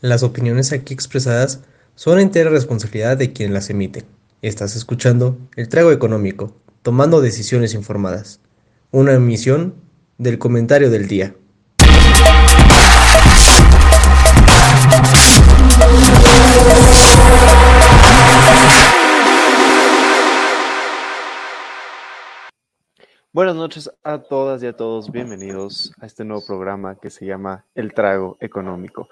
Las opiniones aquí expresadas son entera responsabilidad de quien las emite. Estás escuchando El Trago Económico, tomando decisiones informadas. Una emisión del comentario del día. Buenas noches a todas y a todos. Bienvenidos a este nuevo programa que se llama El Trago Económico.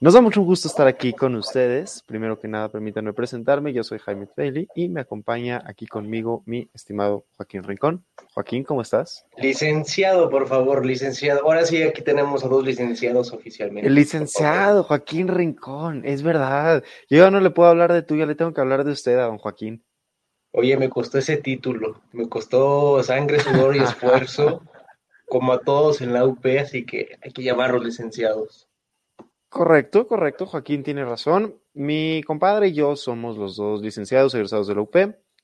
Nos da mucho gusto estar aquí con ustedes. Primero que nada, permítanme presentarme. Yo soy Jaime Bailey y me acompaña aquí conmigo mi estimado Joaquín Rincón. Joaquín, ¿cómo estás? Licenciado, por favor, licenciado. Ahora sí, aquí tenemos a dos licenciados oficialmente. El licenciado Joaquín Rincón, es verdad. Yo ya no le puedo hablar de tú, ya le tengo que hablar de usted a don Joaquín. Oye, me costó ese título. Me costó sangre, sudor y esfuerzo, como a todos en la UP, así que hay que llamarlos licenciados. Correcto, correcto. Joaquín tiene razón. Mi compadre y yo somos los dos licenciados egresados de la UP.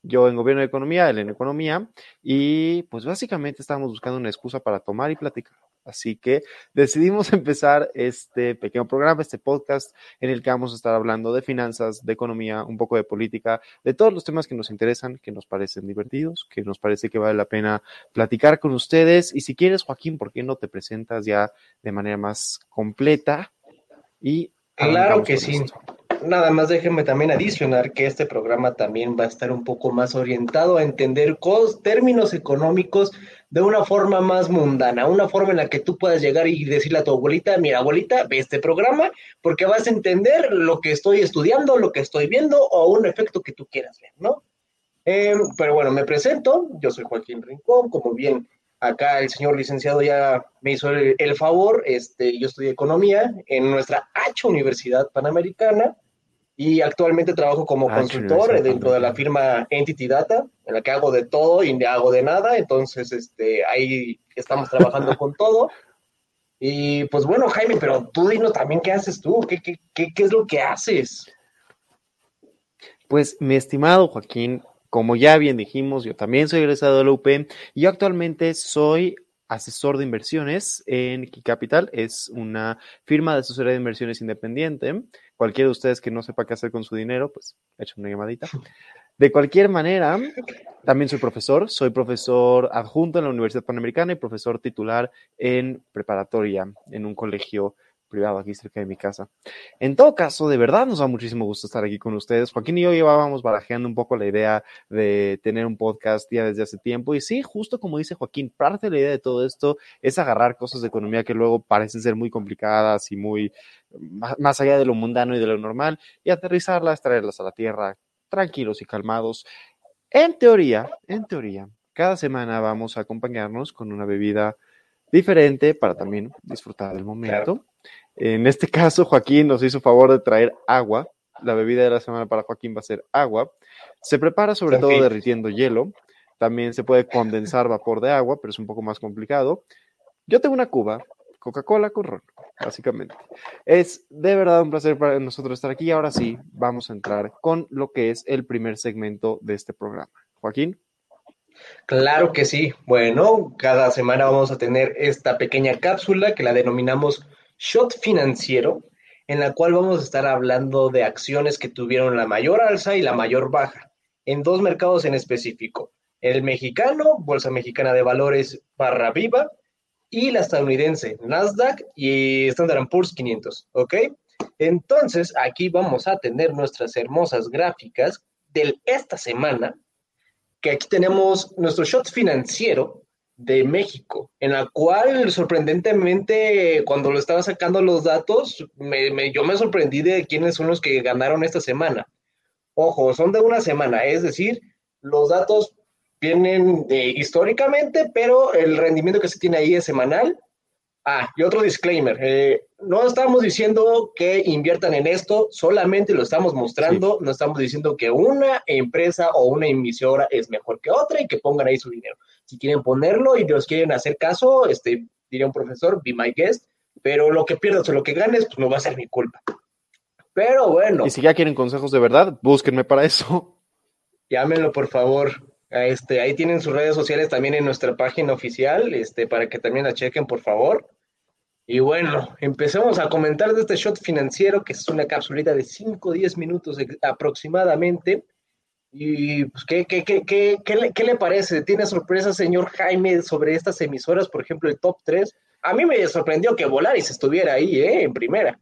Yo en Gobierno de Economía, él en Economía. Y pues básicamente estábamos buscando una excusa para tomar y platicar. Así que decidimos empezar este pequeño programa, este podcast, en el que vamos a estar hablando de finanzas, de economía, un poco de política, de todos los temas que nos interesan, que nos parecen divertidos, que nos parece que vale la pena platicar con ustedes. Y si quieres, Joaquín, ¿por qué no te presentas ya de manera más completa? Y claro que sí. Nada más déjenme también adicionar que este programa también va a estar un poco más orientado a entender términos económicos de una forma más mundana, una forma en la que tú puedas llegar y decirle a tu abuelita, mira abuelita, ve este programa porque vas a entender lo que estoy estudiando, lo que estoy viendo o un efecto que tú quieras ver, ¿no? Eh, pero bueno, me presento, yo soy Joaquín Rincón, como bien Acá el señor licenciado ya me hizo el, favor, este, yo estudié economía en nuestra H Universidad Panamericana y actualmente trabajo como consultor dentro de la firma Entity Data, en la que hago de todo y hago de nada, entonces este, ahí estamos trabajando con todo. Y pues bueno, Jaime, pero tú dinos también qué haces tú, qué, qué, qué, qué es lo que haces. Pues mi estimado Joaquín, como ya bien dijimos, yo también soy egresado de la UP y yo actualmente soy asesor de inversiones en Key Capital. Es una firma de asesoría de inversiones independiente. Cualquiera de ustedes que no sepa qué hacer con su dinero, pues echen una llamadita. De cualquier manera, también soy profesor. Soy profesor adjunto en la Universidad Panamericana y profesor titular en preparatoria en un colegio privado aquí cerca de mi casa. En todo caso, de verdad nos da muchísimo gusto estar aquí con ustedes. Joaquín y yo llevábamos barajeando un poco la idea de tener un podcast ya desde hace tiempo. Y sí, justo como dice Joaquín, parte de la idea de todo esto es agarrar cosas de economía que luego parecen ser muy complicadas y muy más allá de lo mundano y de lo normal y aterrizarlas, traerlas a la tierra tranquilos y calmados. En teoría, en teoría, cada semana vamos a acompañarnos con una bebida diferente para también disfrutar del momento. En este caso, Joaquín nos hizo favor de traer agua. La bebida de la semana para Joaquín va a ser agua. Se prepara sobre todo derritiendo hielo. También se puede condensar vapor de agua, pero es un poco más complicado. Yo tengo una cuba, Coca-Cola con ron, básicamente. Es de verdad un placer para nosotros estar aquí. Ahora sí, vamos a entrar con lo que es el primer segmento de este programa. Joaquín. Claro que sí. Bueno, cada semana vamos a tener esta pequeña cápsula que la denominamos Shot Financiero, en la cual vamos a estar hablando de acciones que tuvieron la mayor alza y la mayor baja en dos mercados en específico. El mexicano, Bolsa Mexicana de Valores barra viva, y la estadounidense, Nasdaq y Standard Poor's 500, ¿ok? Entonces, aquí vamos a tener nuestras hermosas gráficas de esta semana, que aquí tenemos nuestro shot financiero de México, en la cual sorprendentemente cuando lo estaba sacando los datos, me, yo me sorprendí de quiénes son los que ganaron esta semana. Ojo, son de una semana, es decir, los datos vienen de, históricamente, pero el rendimiento que se tiene ahí es semanal Ah, y otro disclaimer, eh, no estamos diciendo que inviertan en esto, solamente lo estamos mostrando, no estamos diciendo que una empresa o una emisora es mejor que otra y que pongan ahí su dinero. Si quieren ponerlo y nos quieren hacer caso, este, diría un profesor, be my guest, pero lo que pierdas o lo que ganes, pues no va a ser mi culpa. Pero bueno. Y si ya quieren consejos de verdad, búsquenme para eso. Llámenlo, por favor. Este, ahí tienen sus redes sociales también en nuestra página oficial, este, para que también la chequen, por favor. Y bueno, empecemos a comentar de este shot financiero, que es una capsulita de 5 o 10 minutos aproximadamente. Y pues, ¿qué, qué, qué, qué, le, ¿qué le parece? ¿Tiene sorpresa, señor Jaime, sobre estas emisoras? Por ejemplo, el top 3. A mí me sorprendió que Volaris estuviera ahí, ¿eh? En primera.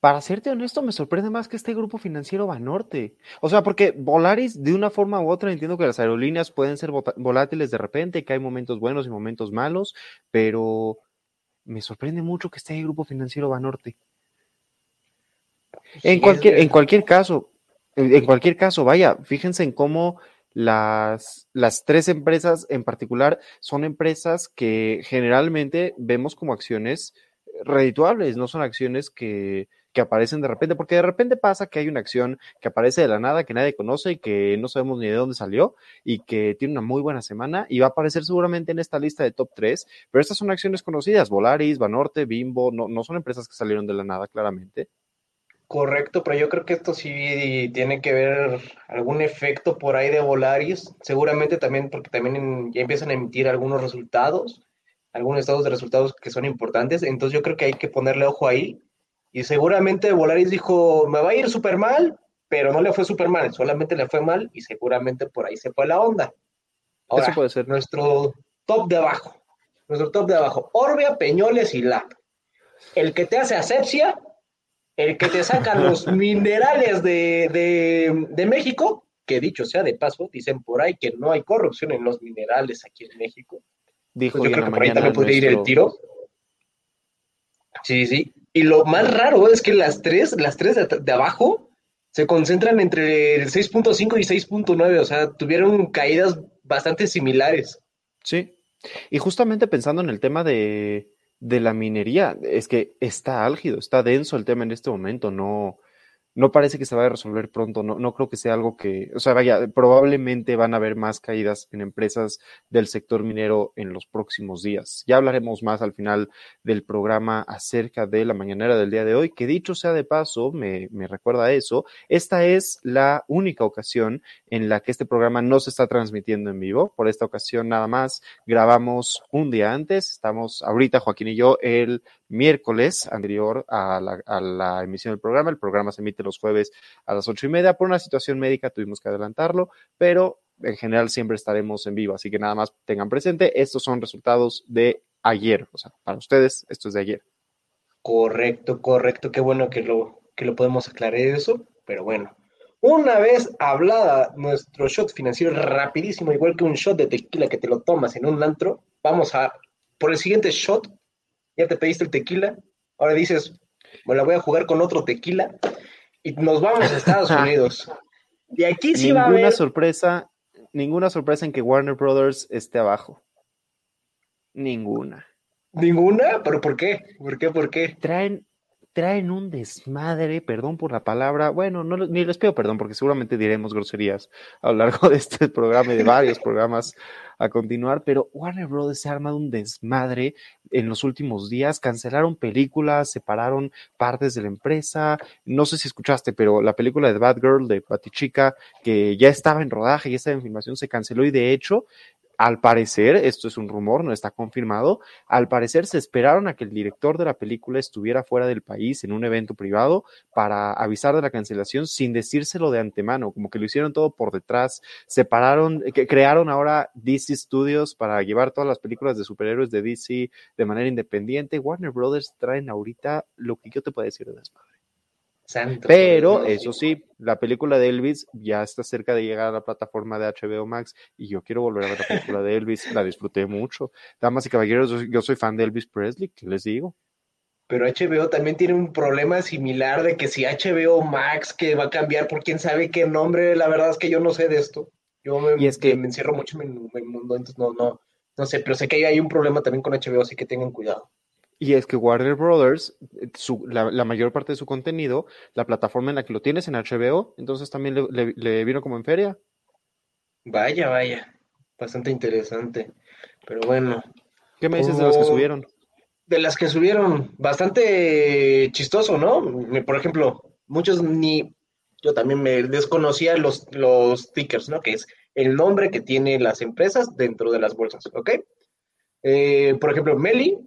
Para serte honesto, me sorprende más que este grupo financiero Banorte. O sea, porque Volaris, de una forma u otra, entiendo que las aerolíneas pueden ser volátiles de repente, que hay momentos buenos y momentos malos, pero me sorprende mucho que esté el grupo financiero Banorte. En cualquier, en cualquier caso, en cualquier caso, vaya, fíjense en cómo las, las tres empresas en particular son empresas que generalmente vemos como acciones redituables, no son acciones que, que aparecen de repente, porque de repente pasa que hay una acción que aparece de la nada, que nadie conoce y que no sabemos ni de dónde salió y que tiene una muy buena semana y va a aparecer seguramente en esta lista de top 3, pero estas son acciones conocidas, Volaris, Banorte, Bimbo, no, no son empresas que salieron de la nada claramente. Correcto, pero yo creo que esto sí tiene que ver algún efecto por ahí de Volaris, seguramente también porque también ya empiezan a emitir algunos resultados, algunos estados de resultados que son importantes, entonces yo creo que hay que ponerle ojo ahí y seguramente Volaris dijo, me va a ir súper mal, pero no le fue súper mal, solamente le fue mal y seguramente por ahí se fue la onda. Ahora, Eso puede ser. Nuestro top de abajo, nuestro top de abajo, Orbea, Peñoles y LAP. El que te hace asepsia, el que te saca los minerales de, de, México, que dicho sea de paso, dicen por ahí que no hay corrupción en los minerales aquí en México. Dijo pues yo creo que por ahí también podría ir el tiro. Sí, sí. Y lo más raro es que las tres, las tres de, abajo se concentran entre el 6.5 y 6.9, o sea, tuvieron caídas bastante similares. Sí, y justamente pensando en el tema de, de la minería, es que está álgido, está denso el tema en este momento, no, no parece que se vaya a resolver pronto, no, no creo que sea algo que, o sea, vaya, probablemente van a haber más caídas en empresas del sector minero en los próximos días. Ya hablaremos más al final del programa acerca de la mañanera del día de hoy, que dicho sea de paso, me, me recuerda eso, esta es la única ocasión en la que este programa no se está transmitiendo en vivo. Por esta ocasión nada más grabamos un día antes, estamos ahorita Joaquín y yo el miércoles anterior a la, emisión del programa. El programa se emite los jueves a las ocho y media. Por una situación médica tuvimos que adelantarlo, pero en general siempre estaremos en vivo. Así que nada más tengan presente, estos son resultados de ayer. O sea, para ustedes, esto es de ayer. Correcto, correcto. Qué bueno que lo, que lo podemos aclarar eso. Pero bueno, una vez hablada nuestro shot financiero rapidísimo, igual que un shot de tequila que te lo tomas en un antro, vamos a por el siguiente shot ya te pediste el tequila, ahora dices, me la voy a jugar con otro tequila y nos vamos a Estados Unidos. Y aquí sí ninguna va a haber... sorpresa, ninguna sorpresa en que Warner Brothers esté abajo. Ninguna. ¿Ninguna? ¿Pero por qué? ¿Por qué? ¿Por qué? Traen, traen un desmadre, perdón por la palabra, bueno, no, ni les pido perdón porque seguramente diremos groserías a lo largo de este programa y de varios programas a continuar, pero Warner Bros. se ha armado un desmadre en los últimos días, cancelaron películas, separaron partes de la empresa, no sé si escuchaste, pero la película de Bad Girl de Batichica, que ya estaba en rodaje, ya estaba en filmación, se canceló y de hecho al parecer, esto es un rumor, no está confirmado, al parecer se esperaron a que el director de la película estuviera fuera del país en un evento privado para avisar de la cancelación sin decírselo de antemano, como que lo hicieron todo por detrás, separaron, que crearon ahora DC Studios para llevar todas las películas de superhéroes de DC de manera independiente. Warner Brothers traen ahorita lo que yo te puedo decir de desmadre. Pero eso sí, la película de Elvis ya está cerca de llegar a la plataforma de HBO Max y yo quiero volver a ver la película de Elvis, la disfruté mucho. Damas y caballeros, yo soy fan de Elvis Presley, ¿qué les digo? Pero HBO también tiene un problema similar de que si HBO Max que va a cambiar por quién sabe qué nombre, la verdad es que yo no sé de esto. Yo me, y es que, me encierro mucho en el mundo, entonces no, no, no sé, pero sé que hay un problema también con HBO, así que tengan cuidado. Y es que Warner Brothers, eh, la, mayor parte de su contenido, la plataforma en la que lo tienes en HBO, entonces también le, vino como en feria. Vaya, vaya, bastante interesante. Pero bueno. ¿Qué me dices de las que subieron? De las que subieron, bastante chistoso, ¿no? Por ejemplo, muchos ni, yo también me desconocía los, los tickers, ¿no? Que es el nombre que tienen las empresas dentro de las bolsas, ¿ok? Eh, por ejemplo, Meli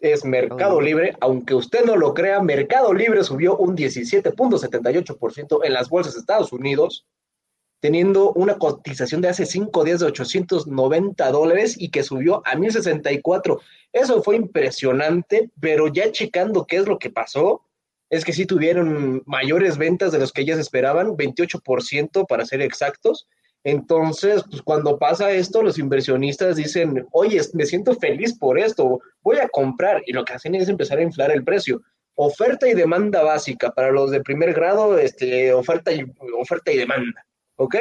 es Mercado Libre. Aunque usted no lo crea, Mercado Libre subió un 17.78% en las bolsas de Estados Unidos, teniendo una cotización de hace cinco días de 890 dólares y que subió a 1064. Eso fue impresionante, pero ya checando qué es lo que pasó, es que sí tuvieron mayores ventas de los que ellas esperaban, 28% para ser exactos. Entonces, pues cuando pasa esto, los inversionistas dicen, oye, me siento feliz por esto, voy a comprar. Y lo que hacen es empezar a inflar el precio. Oferta y demanda básica. Para los de primer grado, este, oferta, y, oferta y demanda. ¿Ok?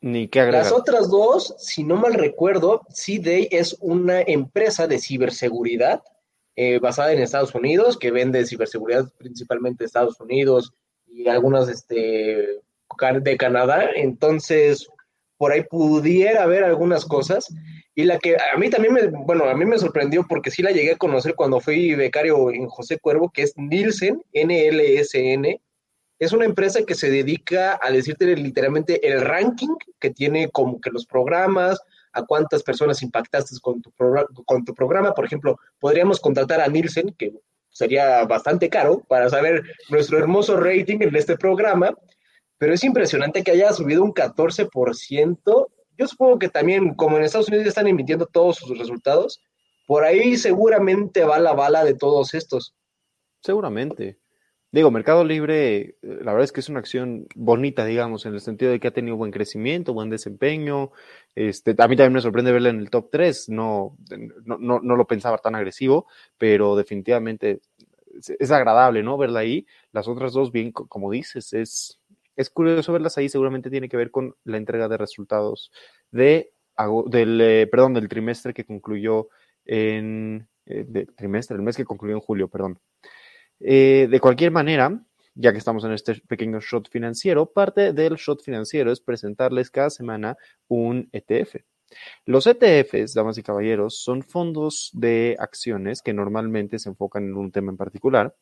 Ni que agregar. Las otras dos, si no mal recuerdo, C-Day es una empresa de ciberseguridad eh, basada en Estados Unidos, que vende ciberseguridad principalmente Estados Unidos y algunas este, de Canadá. Entonces, por ahí pudiera haber algunas cosas. Y la que a mí también me, bueno, a mí me sorprendió porque sí la llegué a conocer cuando fui becario en José Cuervo, que es Nielsen, NLSN. Es una empresa que se dedica a decirte literalmente el ranking que tiene como que los programas, a cuántas personas impactaste con tu, con tu programa. Por ejemplo, podríamos contratar a Nielsen, que sería bastante caro, para saber nuestro hermoso rating en este programa, pero es impresionante que haya subido un 14%. Yo supongo que también, como en Estados Unidos ya están emitiendo todos sus resultados, por ahí seguramente va la bala de todos estos. Seguramente. Digo, Mercado Libre, eh, la verdad es que es una acción bonita, digamos, en el sentido de que ha tenido buen crecimiento, buen desempeño. Este, a mí también me sorprende verla en el top 3, no, no, no, lo pensaba tan agresivo, pero definitivamente es, agradable, ¿no? Verla ahí. Las otras dos, bien, como dices, es, es curioso verlas ahí, seguramente tiene que ver con la entrega de resultados de, del, eh, perdón, del trimestre que concluyó en, eh, trimestre, el mes que concluyó en julio, perdón. Eh, de cualquier manera, ya que estamos en este pequeño shot financiero, parte del shot financiero es presentarles cada semana un ETF. Los ETFs, damas y caballeros, son fondos de acciones que normalmente se enfocan en un tema en particular.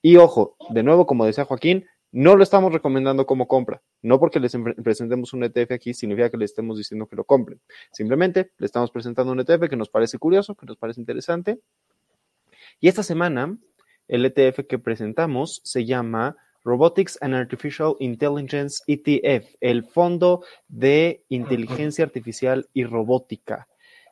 Y ojo, de nuevo, como decía Joaquín, no lo estamos recomendando como compra. No porque les presentemos un ETF aquí significa que le estemos diciendo que lo compren. Simplemente le estamos presentando un ETF que nos parece curioso, que nos parece interesante. Y esta semana el ETF que presentamos se llama Robotics and Artificial Intelligence ETF, el Fondo de Inteligencia Artificial y Robótica.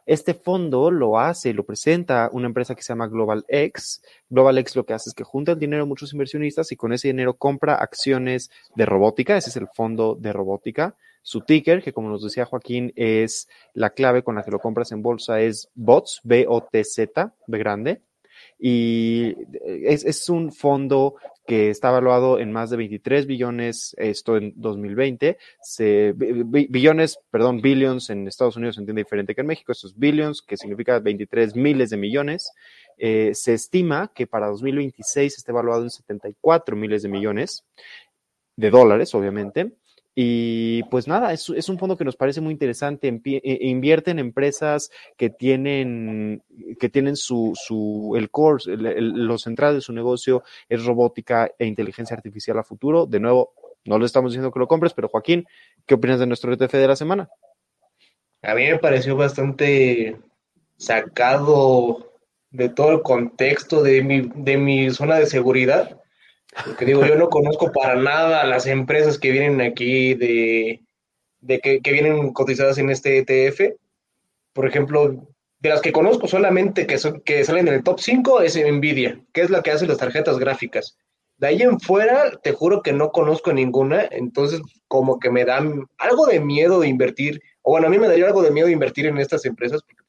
Este fondo lo hace, lo presenta una empresa que se llama GlobalX. GlobalX lo que hace es que junta el dinero de muchos inversionistas y con ese dinero compra acciones de robótica. Ese es el fondo de robótica. Su ticker, que como nos decía Joaquín, es la clave con la que lo compras en bolsa, es BOTS, B-O-T-Z, B grande y es, un fondo que está evaluado en más de 23 billones, esto en 2020, se, billones, perdón, billions en Estados Unidos se entiende diferente que en México, estos billions, que significa 23 miles de millones, eh, se estima que para 2026 esté evaluado en 74 miles de millones de dólares, obviamente, y pues nada, es, un fondo que nos parece muy interesante. E, invierte en empresas que tienen, que tienen su, su el core, lo central de su negocio es robótica e inteligencia artificial a futuro. De nuevo, no le estamos diciendo que lo compres, pero Joaquín, ¿qué opinas de nuestro ETF de la semana? A mí me pareció bastante sacado de todo el contexto de mi, de mi zona de seguridad porque digo, yo no conozco para nada las empresas que vienen aquí de, que, vienen cotizadas en este ETF. Por ejemplo, de las que conozco solamente que, son, que salen en el top 5 es Nvidia, que es la que hace las tarjetas gráficas. De ahí en fuera, te juro que no conozco ninguna, entonces como que me dan algo de miedo de invertir, o bueno, a mí me daría algo de miedo de invertir en estas empresas porque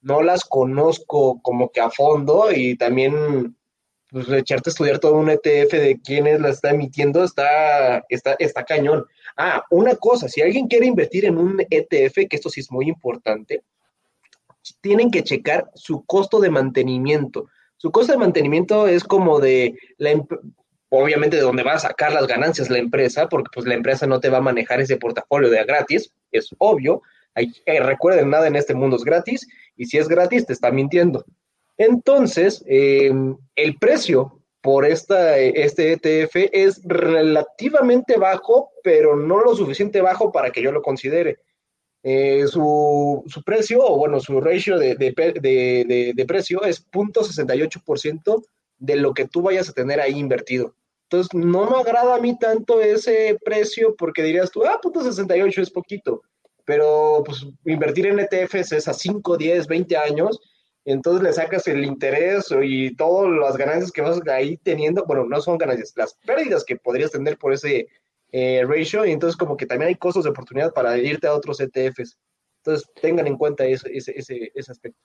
no las conozco como que a fondo y también pues echarte a estudiar todo un ETF de quiénes la está emitiendo está, está, está cañón. Ah, una cosa, si alguien quiere invertir en un ETF, que esto sí es muy importante, tienen que checar su costo de mantenimiento. Su costo de mantenimiento es como de la obviamente de donde va a sacar las ganancias la empresa, porque pues la empresa no te va a manejar ese portafolio de gratis, es obvio. Hay, eh, recuerden, nada en este mundo es gratis, y si es gratis, te está mintiendo. Entonces, eh, el precio por esta, este ETF es relativamente bajo, pero no lo suficiente bajo para que yo lo considere. eh, su, su, precio, o bueno, su ratio de, de, de, de precio es 0.68% de lo que tú vayas a tener ahí invertido. Entonces, no me agrada a mí tanto ese precio porque dirías tú, ah, 0.68 es poquito, pero pues invertir en ETFs es a 5, 10, 20 años, entonces le sacas el interés y todas las ganancias que vas ahí teniendo, bueno, no son ganancias, las pérdidas que podrías tener por ese eh, ratio, y entonces como que también hay costos de oportunidad para irte a otros ETFs. Entonces tengan en cuenta ese, ese, ese, ese aspecto.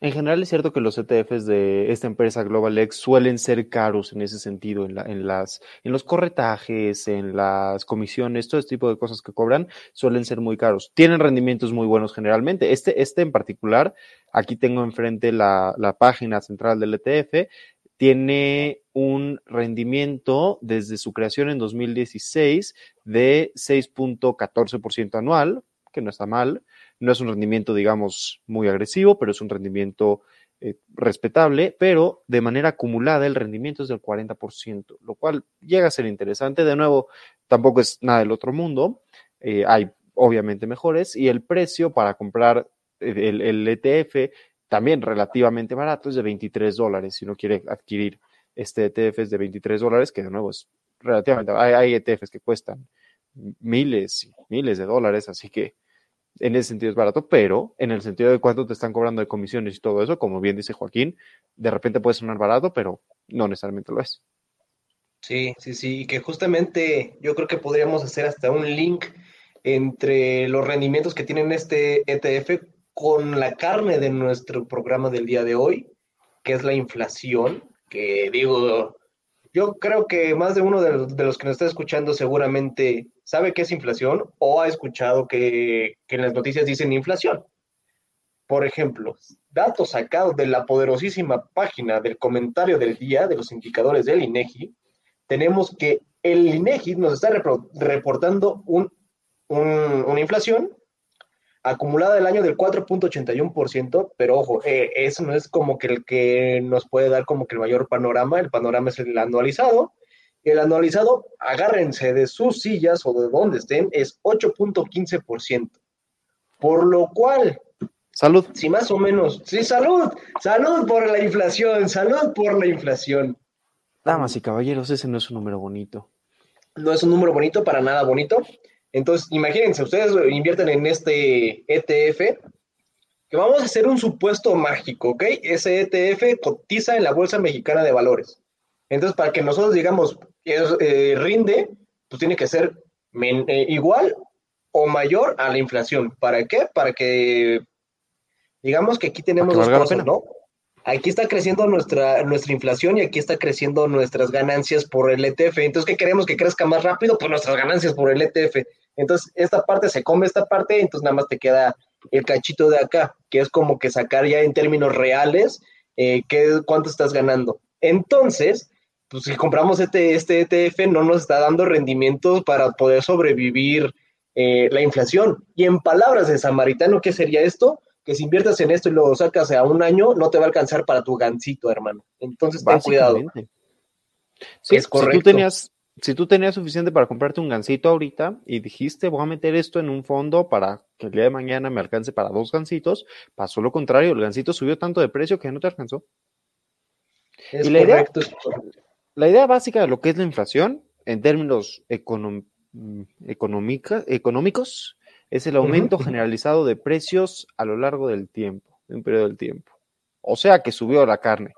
En general es cierto que los ETFs de esta empresa GlobalX suelen ser caros en ese sentido, en, la, en, las, en los corretajes, en las comisiones, todo este tipo de cosas que cobran suelen ser muy caros. Tienen rendimientos muy buenos generalmente. Este, este en particular, aquí tengo enfrente la, la página central del ETF, tiene un rendimiento desde su creación en 2016 de 6.14% anual, que no está mal. No es un rendimiento, digamos, muy agresivo, pero es un rendimiento eh, respetable, pero de manera acumulada el rendimiento es del 40%, lo cual llega a ser interesante. De nuevo, tampoco es nada del otro mundo. Eh, hay obviamente mejores y el precio para comprar el, el, ETF también relativamente barato es de 23 dólares. Si uno quiere adquirir este ETF es de 23 dólares, que de nuevo es relativamente, hay, hay ETFs que cuestan miles y miles de dólares, así que en ese sentido es barato, pero en el sentido de cuánto te están cobrando de comisiones y todo eso, como bien dice Joaquín, de repente puede sonar barato, pero no necesariamente lo es. Sí, sí, sí, y que justamente yo creo que podríamos hacer hasta un link entre los rendimientos que tienen este ETF con la carne de nuestro programa del día de hoy, que es la inflación, que digo, yo creo que más de uno de los, de los que nos está escuchando seguramente sabe qué es inflación o ha escuchado que, que en las noticias dicen inflación. Por ejemplo, datos sacados de la poderosísima página del comentario del día de los indicadores del INEGI, tenemos que el INEGI nos está reportando un, un, una inflación acumulada del año del 4.81%, pero ojo, eh, eso no es como que el que nos puede dar como que el mayor panorama, el panorama es el anualizado, el anualizado, agárrense de sus sillas o de donde estén, es 8.15%. Por lo cual... Salud. Si más o menos... Sí, salud. Salud por la inflación. Salud por la inflación. Damas y caballeros, ese no es un número bonito. No es un número bonito, para nada bonito. Entonces, imagínense, ustedes invierten en este ETF, que vamos a hacer un supuesto mágico, ¿ok? Ese ETF cotiza en la Bolsa Mexicana de Valores. Entonces, para que nosotros digamos, eh, rinde, pues tiene que ser eh, igual o mayor a la inflación. ¿Para qué? Para que, digamos que aquí tenemos dos cosas, ¿no? Aquí está creciendo nuestra, nuestra inflación y aquí está creciendo nuestras ganancias por el ETF. Entonces, ¿qué queremos que crezca más rápido? Pues nuestras ganancias por el ETF. Entonces, esta parte se come esta parte, entonces nada más te queda el cachito de acá, que es como que sacar ya en términos reales eh, qué, cuánto estás ganando. Entonces, pues si compramos este, este ETF no nos está dando rendimientos para poder sobrevivir eh, la inflación. Y en palabras de Samaritano, ¿qué sería esto? Que si inviertes en esto y lo sacas a un año, no te va a alcanzar para tu gancito, hermano. Entonces, ten cuidado. Sí, es correcto. Si tú, tenías, si tú tenías suficiente para comprarte un gancito ahorita y dijiste, voy a meter esto en un fondo para que el día de mañana me alcance para dos gancitos, pasó lo contrario, el gancito subió tanto de precio que no te alcanzó. Es y la correcto. Idea, la idea básica de lo que es la inflación en términos económica, económicos es el aumento uh -huh. generalizado de precios a lo largo del tiempo, de un periodo del tiempo. O sea que subió la carne.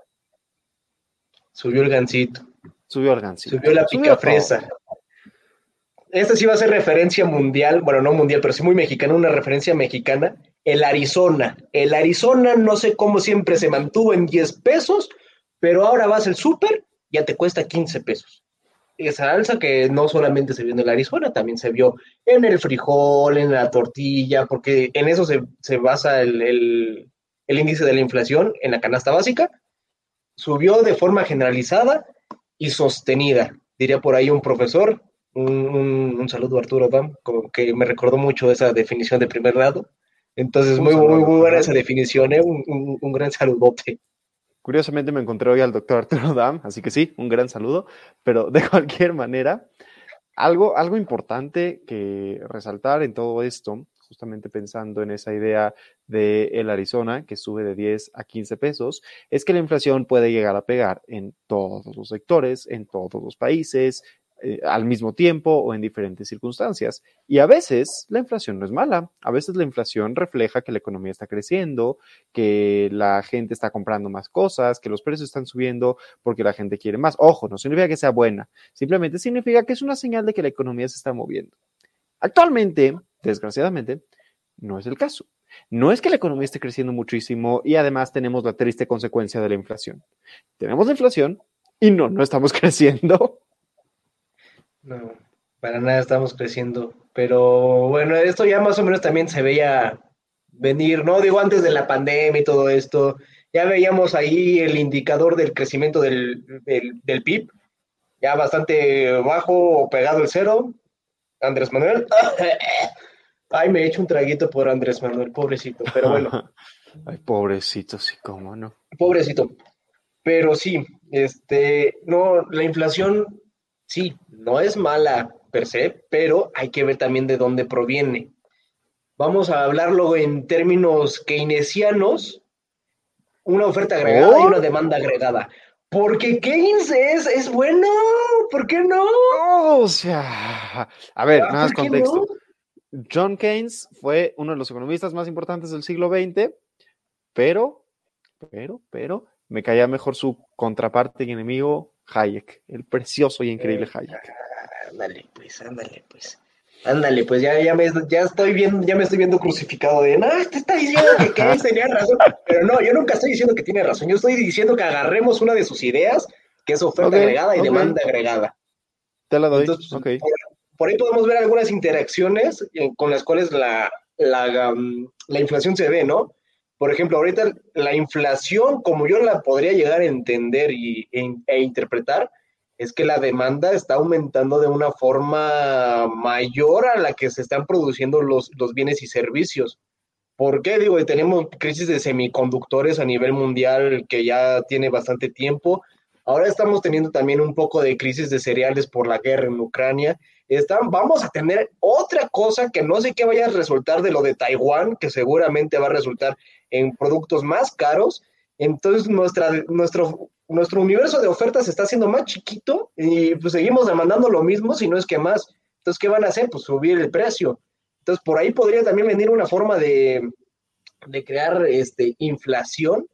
Subió el gansito. Subió el gansito. Subió la picafresa. Esta sí va a ser referencia mundial, bueno, no mundial, pero sí muy mexicana, una referencia mexicana. El Arizona. El Arizona, no sé cómo siempre se mantuvo en 10 pesos, pero ahora vas al súper ya te cuesta 15 pesos. Esa alza que no solamente se vio en el Arizona, también se vio en el frijol, en la tortilla, porque en eso se, se basa el, el, el, índice de la inflación en la canasta básica. Subió de forma generalizada y sostenida, diría por ahí un profesor. Un, un, un saludo a Arturo Bam, que me recordó mucho esa definición de primer grado. Entonces, muy, muy, muy buena esa definición, ¿eh? un, un gran saludote. Curiosamente me encontré hoy al doctor Arturo Dam, así que sí, un gran saludo, pero de cualquier manera, algo, algo importante que resaltar en todo esto, justamente pensando en esa idea de el Arizona, que sube de 10 a 15 pesos, es que la inflación puede llegar a pegar en todos los sectores, en todos los países, eh, al mismo tiempo o en diferentes circunstancias. Y a veces la inflación no es mala, a veces la inflación refleja que la economía está creciendo, que la gente está comprando más cosas, que los precios están subiendo porque la gente quiere más. Ojo, no significa que sea buena, simplemente significa que es una señal de que la economía se está moviendo. Actualmente, desgraciadamente, no es el caso. No es que la economía esté creciendo muchísimo y además tenemos la triste consecuencia de la inflación. Tenemos la inflación y no, no estamos creciendo. No, para nada estamos creciendo. Pero bueno, esto ya más o menos también se veía venir, ¿no? Digo, antes de la pandemia y todo esto, ya veíamos ahí el indicador del crecimiento del, del, PIB, ya bastante bajo o pegado el cero. Andrés Manuel. Ay, me he hecho un traguito por Andrés Manuel, pobrecito, pero bueno. Ay, pobrecito, sí, cómo no. Pobrecito. Pero sí, este, no, la inflación sí, no es mala per se, pero hay que ver también de dónde proviene. Vamos a hablarlo en términos keynesianos, una oferta agregada y una demanda agregada. Porque Keynes es, es bueno, ¿por qué no? o sea, a ver, nada más contexto. John Keynes fue uno de los economistas más importantes del siglo XX, pero, pero, pero, me caía mejor su contraparte y enemigo Hayek, el precioso y increíble eh, Hayek. Ándale, pues, ándale, pues. Ándale, pues ya, ya, me, ya estoy viendo, ya me estoy viendo crucificado de, no, te está diciendo que Keynes tenía razón. Pero no, yo nunca estoy diciendo que tiene razón. Yo estoy diciendo que agarremos una de sus ideas, que es oferta agregada y demanda agregada. Te la doy. por, ahí podemos ver algunas interacciones eh, con las cuales la, la, um, la inflación se ve, ¿no? Por ejemplo, ahorita la inflación, como yo la podría llegar a entender y, e, e, interpretar, es que la demanda está aumentando de una forma mayor a la que se están produciendo los, los bienes y servicios. ¿Por qué? Digo, tenemos crisis de semiconductores a nivel mundial que ya tiene bastante tiempo. Ahora estamos teniendo también un poco de crisis de cereales por la guerra en Ucrania. Están, vamos a tener otra cosa que no sé qué vaya a resultar de lo de Taiwán, que seguramente va a resultar en productos más caros. Entonces nuestra, nuestro, nuestro universo de ofertas está siendo más chiquito y pues seguimos demandando lo mismo, si no es que más. Entonces, ¿qué van a hacer? Pues subir el precio. Entonces, por ahí podría también venir una forma de, de crear este, inflación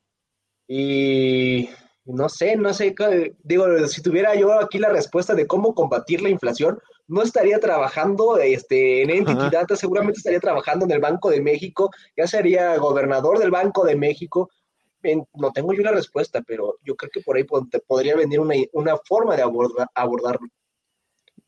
y no sé, no sé, digo, si tuviera yo aquí la respuesta de cómo combatir la inflación, no estaría trabajando este, en Entity Data, seguramente estaría trabajando en el Banco de México, ya sería gobernador del Banco de México. no tengo yo una respuesta, pero yo creo que por ahí podría venir una, forma de abordarlo.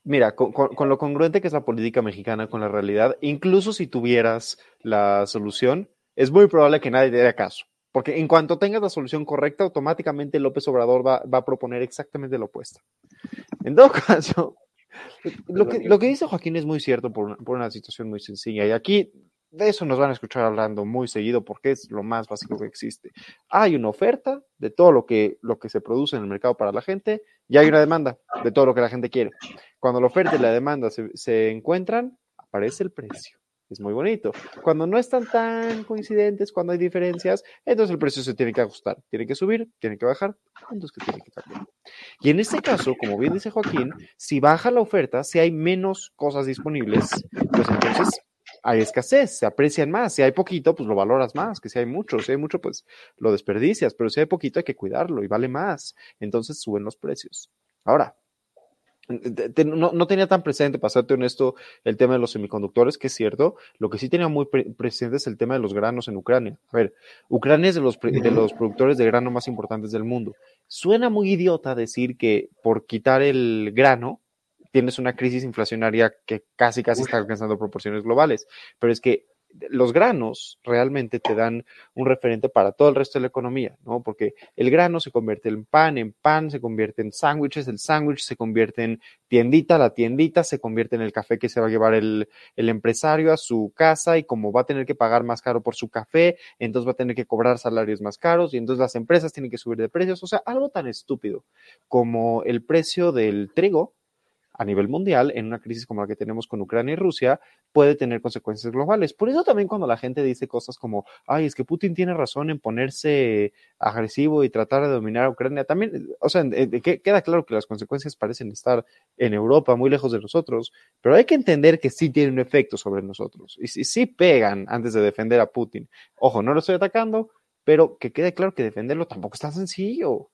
Mira, con, con, lo congruente que es la política mexicana con la realidad, incluso si tuvieras la solución, es muy probable que nadie te dé caso. Porque en cuanto tengas la solución correcta, automáticamente López Obrador va, va a proponer exactamente lo opuesto. En todo caso, lo que, lo que dice Joaquín es muy cierto por una, por una situación muy sencilla. Y aquí de eso nos van a escuchar hablando muy seguido porque es lo más básico que existe. Hay una oferta de todo lo que, lo que se produce en el mercado para la gente y hay una demanda de todo lo que la gente quiere. Cuando la oferta y la demanda se, se encuentran, aparece el precio es muy bonito. Cuando no están tan coincidentes, cuando hay diferencias, entonces el precio se tiene que ajustar, tiene que subir, tiene que bajar, entonces que tiene que cambiar. Y en este caso, como bien dice Joaquín, si baja la oferta, si hay menos cosas disponibles, pues entonces hay escasez, se aprecian más. Si hay poquito, pues lo valoras más, que si hay mucho, si hay mucho, pues lo desperdicias, pero si hay poquito hay que cuidarlo y vale más. Entonces suben los precios. Ahora, no, tenía tan presente, para serte honesto, el tema de los semiconductores, que es cierto. Lo que sí tenía muy presente es el tema de los granos en Ucrania. A ver, Ucrania es de los, de los productores de grano más importantes del mundo. Suena muy idiota decir que por quitar el grano tienes una crisis inflacionaria que casi, casi está alcanzando proporciones globales, pero es que los granos realmente te dan un referente para todo el resto de la economía, ¿no? Porque el grano se convierte en pan, en pan se convierte en sándwiches, el sándwich se convierte en tiendita, la tiendita se convierte en el café que se va a llevar el, el empresario a su casa y como va a tener que pagar más caro por su café, entonces va a tener que cobrar salarios más caros y entonces las empresas tienen que subir de precios. O sea, algo tan estúpido como el precio del trigo a nivel mundial, en una crisis como la que tenemos con Ucrania y Rusia, puede tener consecuencias globales. Por eso también cuando la gente dice cosas como, ay, es que Putin tiene razón en ponerse agresivo y tratar de dominar a Ucrania, también, o sea, queda claro que las consecuencias parecen estar en Europa, muy lejos de nosotros, pero hay que entender que sí tienen un efecto sobre nosotros y sí, pegan antes de defender a Putin. Ojo, no lo estoy atacando, pero que quede claro que defenderlo tampoco está sencillo.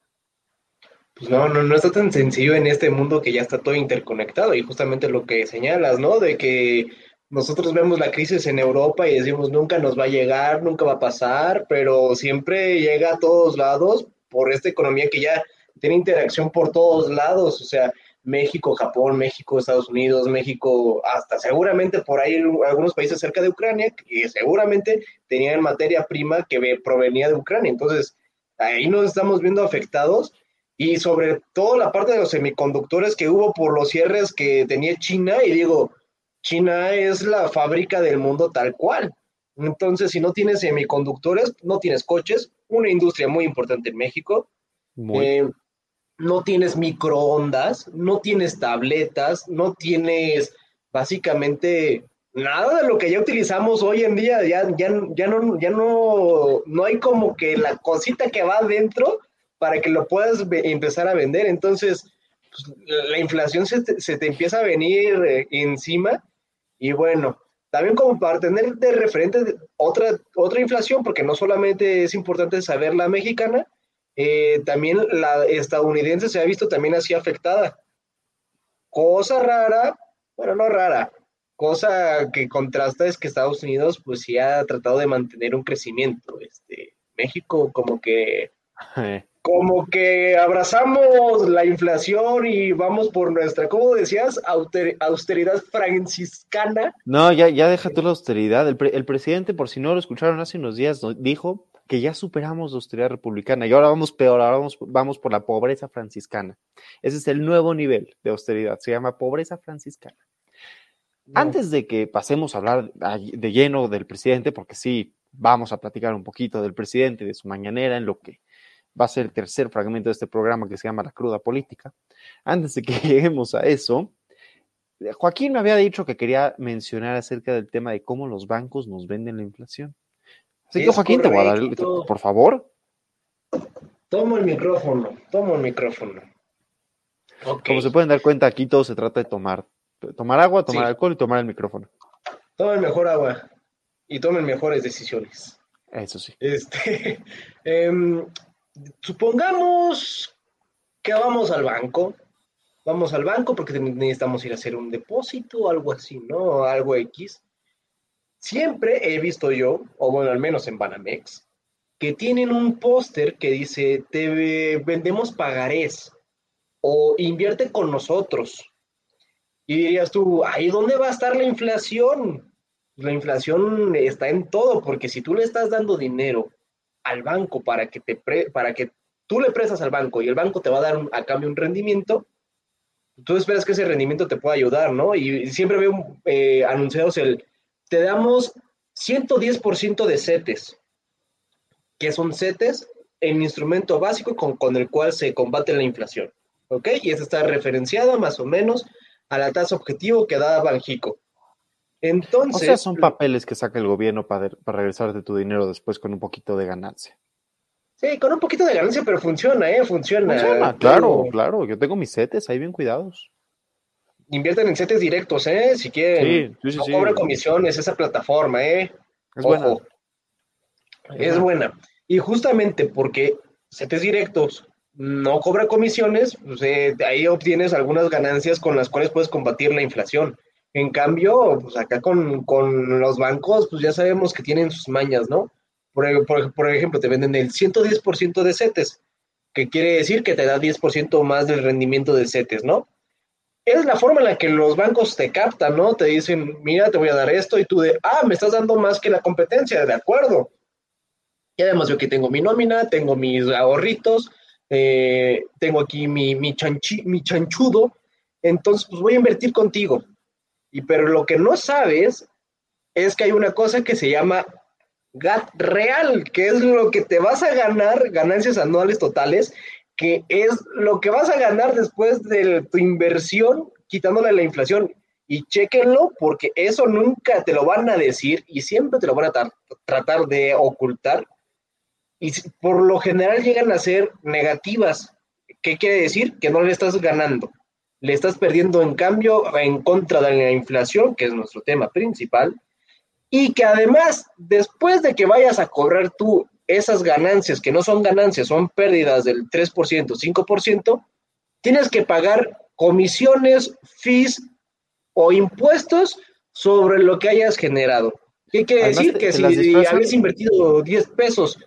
Pues no, no, no está tan sencillo en este mundo que ya está todo interconectado y justamente lo que señalas, ¿no? De que nosotros vemos la crisis en Europa y decimos nunca nos va a llegar, nunca va a pasar, pero siempre llega a todos lados por esta economía que ya tiene interacción por todos lados, o sea, México, Japón, México, Estados Unidos, México, hasta seguramente por ahí algunos países cerca de Ucrania, que seguramente tenían materia prima que provenía de Ucrania. Entonces, ahí nos estamos viendo afectados y sobre todo la parte de los semiconductores que hubo por los cierres que tenía China, y digo, China es la fábrica del mundo tal cual. Entonces, si no tienes semiconductores, no tienes coches, una industria muy importante en México, eh, no tienes microondas, no tienes tabletas, no tienes básicamente nada de lo que ya utilizamos hoy en día, ya, ya, ya, no, ya no, no hay como que la cosita que va adentro para que lo puedas empezar a vender. Entonces, pues, la inflación se te, empieza a venir eh, encima y bueno, también como para tener de referente otra, otra inflación, porque no solamente es importante saber la mexicana, eh, también la estadounidense se ha visto también así afectada. Cosa rara, bueno, no rara, cosa que contrasta es que Estados Unidos pues sí ha tratado de mantener un crecimiento. Este, México como que como que abrazamos la inflación y vamos por nuestra, ¿cómo decías? austeridad franciscana. No, ya, ya deja tú la austeridad. El, presidente, por si no lo escucharon hace unos días, dijo que ya superamos la austeridad republicana y ahora vamos peor, ahora vamos, vamos por la pobreza franciscana. Ese es el nuevo nivel de austeridad, se llama pobreza franciscana. Antes de que pasemos a hablar de lleno del presidente, porque sí, vamos a platicar un poquito del presidente, de su mañanera, en lo que va a ser el tercer fragmento de este programa que se llama La cruda política. Antes de que lleguemos a eso, Joaquín me había dicho que quería mencionar acerca del tema de cómo los bancos nos venden la inflación. Así que Joaquín, te voy a dar, por favor. Tomo el micrófono, tomo el micrófono. Como se pueden dar cuenta, aquí todo se trata de tomar. Tomar agua, tomar alcohol y tomar el micrófono. Tomen mejor agua y tomen mejores decisiones. Eso sí. Este, em, supongamos que vamos al banco, vamos al banco porque necesitamos ir a hacer un depósito o algo así, ¿no? Algo X. Siempre he visto yo, o bueno, al menos en Banamex, que tienen un póster que dice, te vendemos pagarés o invierte con nosotros. Y dirías tú, ¿ahí dónde va a estar la inflación? La inflación está en todo, porque si tú le estás dando dinero al banco para que, te para que tú le prestas al banco y el banco te va a dar a cambio un rendimiento, tú esperas que ese rendimiento te pueda ayudar, ¿no? Y siempre veo eh, anunciados el, te damos 110% de CETES, que son CETES, el instrumento básico con, con el cual se combate la inflación, ¿ok? Y esta está referenciada más o menos a la tasa objetivo que da Banjico. Entonces. O sea, son papeles que saca el gobierno para, para regresarte tu dinero después con un poquito de ganancia. Sí, con un poquito de ganancia, pero funciona, ¿eh? Funciona. Funciona, claro, claro. Yo tengo mis setes ahí bien cuidados. Invierten en setes directos, ¿eh? Si quieren. Sí, sí, no cobra comisiones esa plataforma, ¿eh? Es buena. Es buena. Y justamente porque setes directos no cobra comisiones, pues, eh, ahí obtienes algunas ganancias con las cuales puedes combatir la inflación. En cambio, pues acá con, los bancos, pues ya sabemos que tienen sus mañas, ¿no? Por, por, ejemplo, te venden el 110% de CETES, que quiere decir que te da 10% más del rendimiento de CETES, ¿no? Es la forma en la que los bancos te captan, ¿no? Te dicen, mira, te voy a dar esto, y tú de, ah, me estás dando más que la competencia, de acuerdo. Y además yo aquí tengo mi nómina, tengo mis ahorritos, eh, tengo aquí mi, mi, mi chanchudo, entonces pues voy a invertir contigo. Y pero lo que no sabes es que hay una cosa que se llama GAT real, que es lo que te vas a ganar, ganancias anuales totales, que es lo que vas a ganar después de tu inversión, quitándole la inflación. Y chéquenlo porque eso nunca te lo van a decir y siempre te lo van a tratar de ocultar. Y por lo general llegan a ser negativas. ¿Qué quiere decir? Que no le estás ganando. Le estás perdiendo en cambio en contra de la inflación, que es nuestro tema principal. Y que además, después de que vayas a cobrar tú esas ganancias, que no son ganancias, son pérdidas del 3%, 5%, tienes que pagar comisiones, fees o impuestos sobre lo que hayas generado. ¿Qué quiere decir? que si habías invertido 10 pesos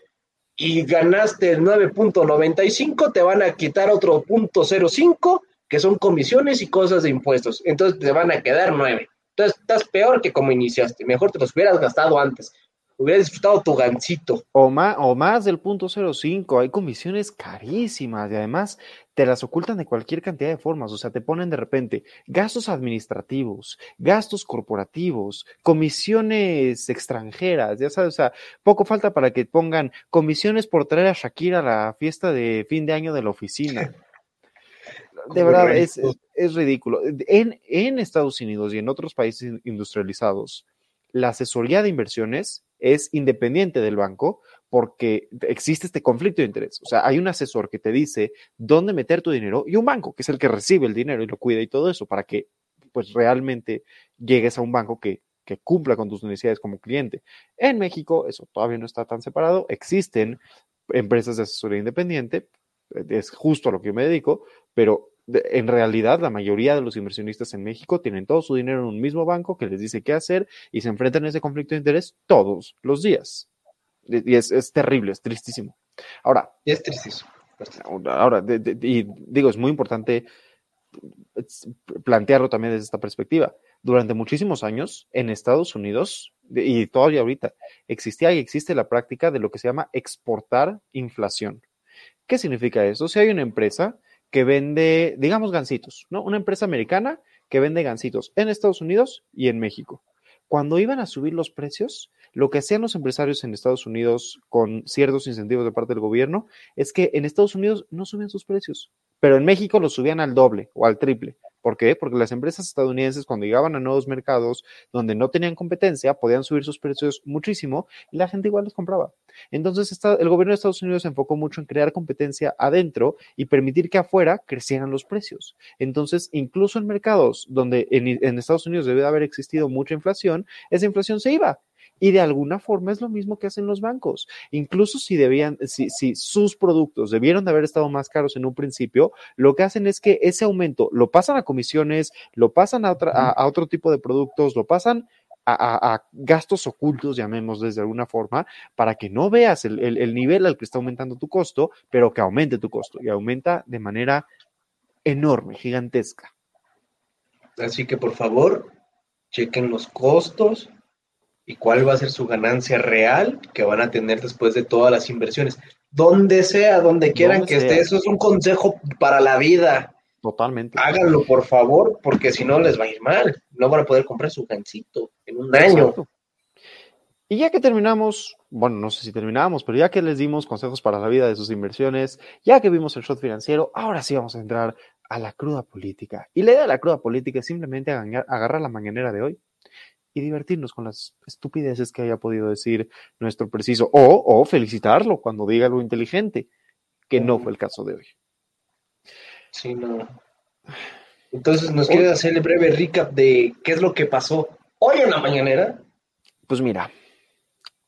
y ganaste 9.95, te van a quitar otro punto 0.5, que son comisiones y cosas de impuestos. Entonces te van a quedar 9. Entonces estás peor que como iniciaste. Mejor te los hubieras gastado antes. Hubieras disfrutado tu gancito. O más, o más del punto 05. Hay comisiones carísimas y además te las ocultan de cualquier cantidad de formas. O sea, te ponen de repente gastos administrativos, gastos corporativos, comisiones extranjeras. Ya sabes, o sea, poco falta para que pongan comisiones por traer a Shakira a la fiesta de fin de año de la oficina. de verdad, es, es, ridículo. En, en Estados Unidos y en otros países industrializados, la asesoría de inversiones es independiente del banco porque existe este conflicto de interés. O sea, hay un asesor que te dice dónde meter tu dinero y un banco que es el que recibe el dinero y lo cuida y todo eso para que pues realmente llegues a un banco que, que cumpla con tus necesidades como cliente. En México eso todavía no está tan separado. Existen empresas de asesoría independiente, es justo a lo que yo me dedico, pero en realidad la mayoría de los inversionistas en México tienen todo su dinero en un mismo banco que les dice qué hacer y se enfrentan a ese conflicto de interés todos los días. Y es, terrible, es tristísimo. Ahora. Es tristísimo. Ahora, y digo, es muy importante plantearlo también desde esta perspectiva. Durante muchísimos años en Estados Unidos y todavía ahorita existía y existe la práctica de lo que se llama exportar inflación. ¿Qué significa eso? Si hay una empresa que vende, digamos, gansitos, ¿no? Una empresa americana que vende gansitos en Estados Unidos y en México. Cuando iban a subir los precios, lo que hacían los empresarios en Estados Unidos con ciertos incentivos de parte del gobierno es que en Estados Unidos no suben sus precios, pero en México los subían al doble o al triple. ¿Por qué? Porque las empresas estadounidenses cuando llegaban a nuevos mercados donde no tenían competencia podían subir sus precios muchísimo y la gente igual les compraba. Entonces el gobierno de Estados Unidos se enfocó mucho en crear competencia adentro y permitir que afuera crecieran los precios. Entonces, incluso en mercados donde en, Estados Unidos debe de haber existido mucha inflación, esa inflación se iba y de alguna forma es lo mismo que hacen los bancos. Incluso si debían, si, si sus productos debieron de haber estado más caros en un principio, lo que hacen es que ese aumento lo pasan a comisiones, lo pasan a, a, otro tipo de productos, lo pasan a, gastos ocultos, llamemos de alguna forma, para que no veas el, el, nivel al que está aumentando tu costo, pero que aumente tu costo y aumenta de manera enorme, gigantesca. Así que por favor, chequen los costos, y cuál va a ser su ganancia real que van a tener después de todas las inversiones. Donde sea, donde quieran que esté, eso es un consejo para la vida. Totalmente. Háganlo, por favor, porque si no les va a ir mal. No van a poder comprar su gancito en un año. Y ya que terminamos, bueno, no sé si terminamos, pero ya que les dimos consejos para la vida de sus inversiones, ya que vimos el shot financiero, ahora sí vamos a entrar a la cruda política. Y la idea de la cruda política es simplemente agarrar la mañanera de hoy y divertirnos con las estupideces que haya podido decir nuestro preciso, o, o felicitarlo cuando diga algo inteligente, que no fue el caso de hoy. Sí, no. Entonces, ¿nos quieres hacer el breve recap de qué es lo que pasó hoy en la mañanera? Pues mira,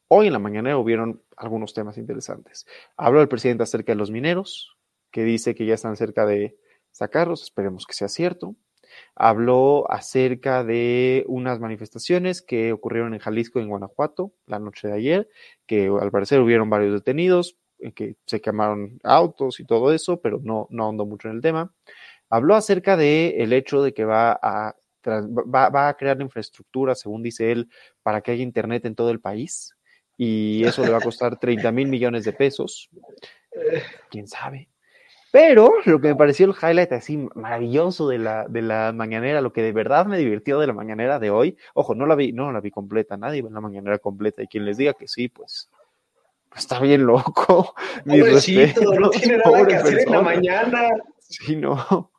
hoy en la mañanera hubieron algunos temas interesantes. Habló el presidente acerca de los mineros, que dice que ya están cerca de sacarlos, esperemos que sea cierto habló acerca de unas manifestaciones que ocurrieron en Jalisco en Guanajuato la noche de ayer, que al parecer hubieron varios detenidos, eh, que se quemaron autos y todo eso, pero no, no ahondó mucho en el tema. Habló acerca del el hecho de que va a, va, va a crear infraestructura, según dice él, para que haya internet en todo el país y eso le va a costar 30 mil millones de pesos. ¿Quién sabe? Pero lo que me pareció el highlight así maravilloso de la, de la mañanera, lo que de verdad me divirtió de la mañanera de hoy, ojo, no la vi, no la vi completa, nadie ve la mañanera completa, y quien les diga que sí, pues está bien loco. Mi respeto, no tiene nada que hacer en la mañana. Sí, no.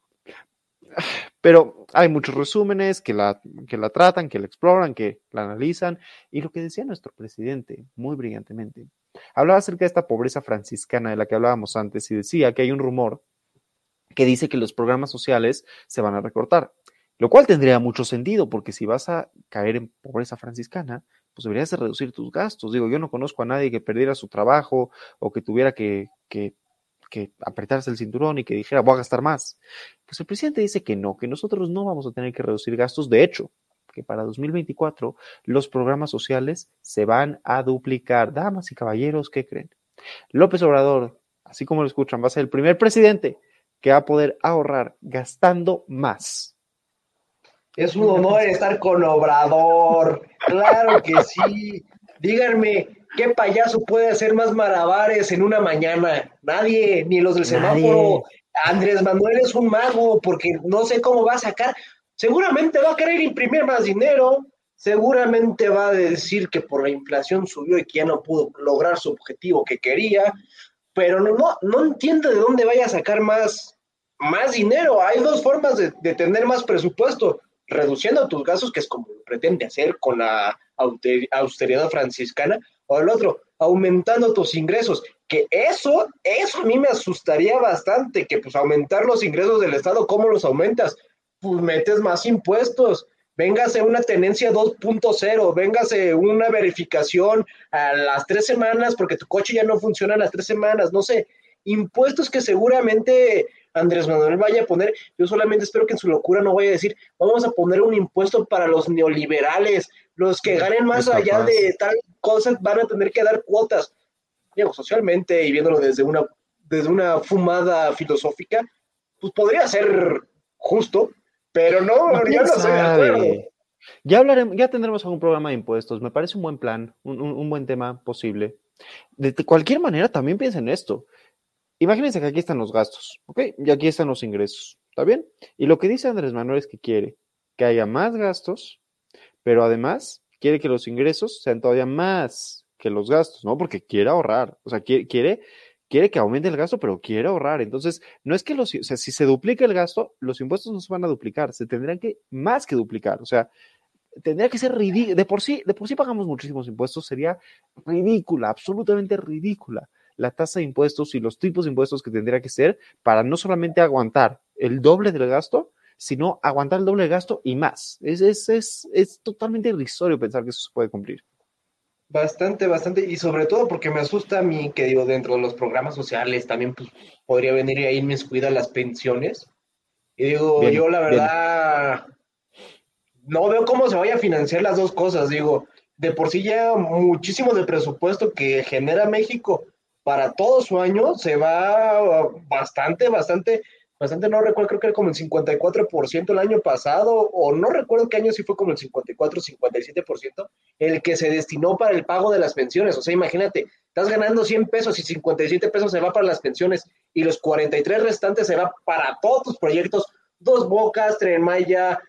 Pero hay muchos resúmenes que la, que la tratan, que la exploran, que la analizan. Y lo que decía nuestro presidente, muy brillantemente, hablaba acerca de esta pobreza franciscana de la que hablábamos antes y decía que hay un rumor que dice que los programas sociales se van a recortar, lo cual tendría mucho sentido, porque si vas a caer en pobreza franciscana, pues deberías de reducir tus gastos. Digo, yo no conozco a nadie que perdiera su trabajo o que tuviera que, que, que apretarse el cinturón y que dijera, voy a gastar más. Pues el presidente dice que no, que nosotros no vamos a tener que reducir gastos. De hecho, que para 2024 los programas sociales se van a duplicar. Damas y caballeros, ¿qué creen? López Obrador, así como lo escuchan, va a ser el primer presidente que va a poder ahorrar gastando más. Es un honor estar con Obrador. Claro que sí. Díganme, ¿qué payaso puede hacer más malabares en una mañana? Nadie, ni los del semáforo. Andrés Manuel es un mago porque no sé cómo va a sacar. Seguramente va a querer imprimir más dinero. Seguramente va a decir que por la inflación subió y que ya no pudo lograr su objetivo que quería pero no, no, no entiendo de dónde vaya a sacar más, más dinero. Hay dos formas de, tener más presupuesto, reduciendo tus gastos, que es como pretende hacer con la austeridad franciscana, o el otro, aumentando tus ingresos, que eso, eso a mí me asustaría bastante, que pues aumentar los ingresos del Estado, ¿cómo los aumentas? Pues metes más impuestos, véngase una tenencia 2.0, véngase una verificación a las tres semanas porque tu coche ya no funciona a las tres semanas, no sé, impuestos que seguramente Andrés Manuel vaya a poner, yo solamente espero que en su locura no vaya a decir, vamos a poner un impuesto para los neoliberales, los que ganen más allá de tal cosa van a tener que dar cuotas. Digo, socialmente y viéndolo desde una, desde una fumada filosófica, pues podría ser justo, pero no, yo no estoy de acuerdo. Ya hablaremos, ya tendremos algún programa de impuestos. Me parece un buen plan, un, buen tema posible. De, cualquier manera, también piensen en esto. Imagínense que aquí están los gastos, ¿ok? Y aquí están los ingresos, ¿está bien? Y lo que dice Andrés Manuel es que quiere que haya más gastos, pero además quiere que los ingresos sean todavía más que los gastos, ¿no? Porque quiere ahorrar, o sea, quiere, quiere quiere que aumente el gasto, pero quiere ahorrar. Entonces, no es que los, o sea, si se duplica el gasto, los impuestos no se van a duplicar, se tendrán que más que duplicar. O sea, tendría que ser ridículo. De por sí, de por sí pagamos muchísimos impuestos, sería ridícula, absolutamente ridícula la tasa de impuestos y los tipos de impuestos que tendría que ser para no solamente aguantar el doble del gasto, sino aguantar el doble del gasto y más. Es, es, es, es totalmente irrisorio pensar que eso se puede cumplir. Bastante, bastante, y sobre todo porque me asusta a mí que digo, dentro de los programas sociales también pues, podría venir ahí me cuida las pensiones. Y digo, yo la verdad no veo cómo se vaya a financiar las dos cosas. Digo, de por sí ya muchísimo de presupuesto que genera México para todo su año se va bastante, bastante bastante, no recuerdo, creo que era como el 54% el año pasado, o no recuerdo qué año sí fue como el 54, 57%, el que se destinó para el pago de las pensiones. O sea, imagínate, estás ganando 100 pesos y 57 pesos se va para las pensiones y los 43 restantes se va para todos tus proyectos, Dos Bocas, Tren Maya,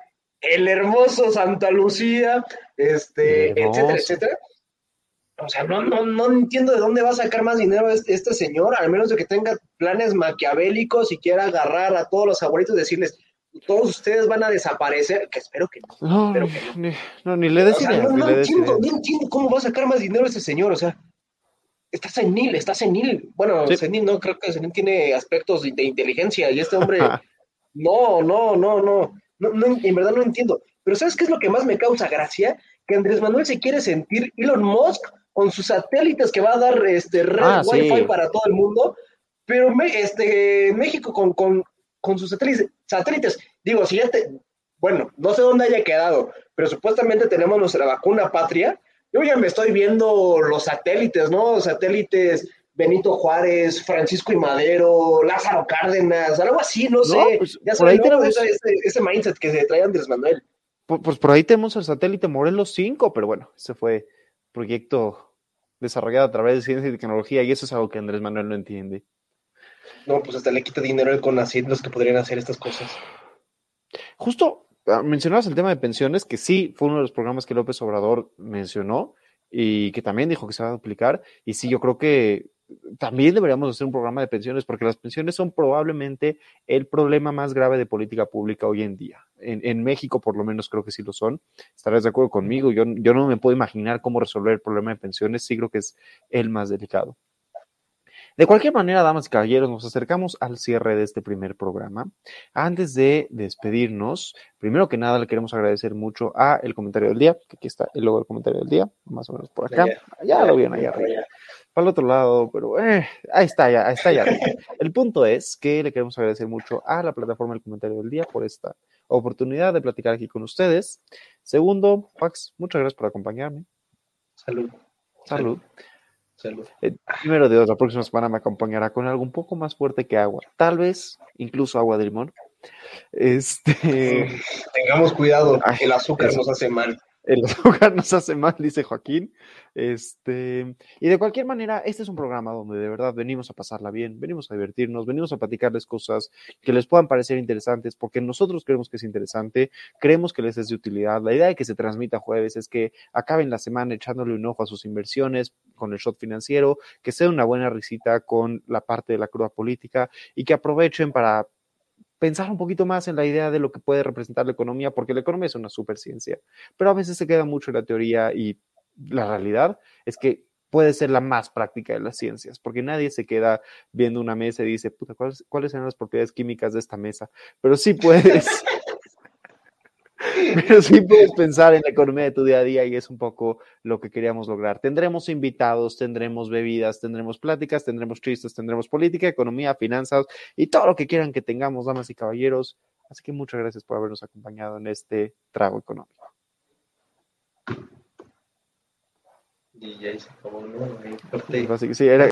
el hermoso Santa Lucía, este, etcétera, etcétera. O sea, no, no, no entiendo de dónde va a sacar más dinero este, este, señor, al menos de que tenga planes maquiavélicos y quiera agarrar a todos los abuelitos y decirles, todos ustedes van a desaparecer, que espero que no. no, Ni, no ni, le des no, entiendo, no, entiendo, cómo va a sacar más dinero este señor, o sea, está senil, está senil. Bueno, senil no, creo que senil tiene aspectos de, inteligencia y este hombre, no, no, no, no, no, en verdad no entiendo. Pero ¿sabes qué es lo que más me causa gracia? Que Andrés Manuel se quiere sentir Elon Musk con sus satélites que va a dar este red ah, Wi-Fi para todo el mundo, pero este, México con, con, con sus satélites, satélites, digo, si ya te, bueno, no sé dónde haya quedado, pero supuestamente tenemos nuestra vacuna patria. Yo ya me estoy viendo los satélites, ¿no? Satélites Benito Juárez, Francisco y Madero, Lázaro Cárdenas, algo así, no, sé. Pues, ya por ahí tenemos... ese, ese, mindset que se trae Andrés Manuel. Pues por ahí tenemos el satélite Morelos 5, pero bueno, ese fue proyecto desarrollado a través de ciencia y tecnología, y eso es algo que Andrés Manuel no entiende. No, pues hasta le quita dinero el CONACYT los que podrían hacer estas cosas. Justo ah, mencionabas el tema de pensiones, que sí fue uno de los programas que López Obrador mencionó, y que también dijo que se va a duplicar. Y sí, yo creo que también deberíamos hacer un programa de pensiones porque las pensiones son probablemente el problema más grave de política pública hoy en día. En, México, por lo menos, creo que sí lo son. Estarás de acuerdo conmigo. Yo, yo no me puedo imaginar cómo resolver el problema de pensiones. Sí creo que es el más delicado. De cualquier manera, damas y caballeros, nos acercamos al cierre de este primer programa. Antes de despedirnos, primero que nada le queremos agradecer mucho a el comentario del día, que aquí está el logo del comentario del día, más o menos por acá. Ya, lo vieron allá arriba. Para el otro lado, pero eh, ahí está ya, ahí está ya. El punto es que le queremos agradecer mucho a la plataforma del comentario del día por esta oportunidad de platicar aquí con ustedes. Segundo, Pax, muchas gracias por acompañarme. Salud. Salud. El primero de Dios, la próxima semana me acompañará con algo un poco más fuerte que agua. Tal vez incluso agua de limón. Este. Tengamos cuidado, el azúcar nos hace mal el azúcar nos hace mal, dice Joaquín. Este, y de cualquier manera, este es un programa donde de verdad venimos a pasarla bien, venimos a divertirnos, venimos a platicarles cosas que les puedan parecer interesantes, porque nosotros creemos que es interesante, creemos que les es de utilidad. La idea de que se transmita jueves es que acaben la semana echándole un ojo a sus inversiones con el shot financiero, que sea una buena risita con la parte de la cruda política y que aprovechen para pensar un poquito más en la idea de lo que puede representar la economía, porque la economía es una superciencia, pero a veces se queda mucho en la teoría y la realidad es que puede ser la más práctica de las ciencias, porque nadie se queda viendo una mesa y dice, puta, ¿cuáles, ¿cuáles las propiedades químicas de esta mesa? Pero sí puedes pero sí puedes pensar en la economía de tu día a día y es un poco lo que queríamos lograr. Tendremos invitados, tendremos bebidas, tendremos pláticas, tendremos chistes, tendremos política, economía, finanzas y todo lo que quieran que tengamos, damas y caballeros. Así que muchas gracias por habernos acompañado en este trago económico. Y ya se acabó, ¿no? Sí, era,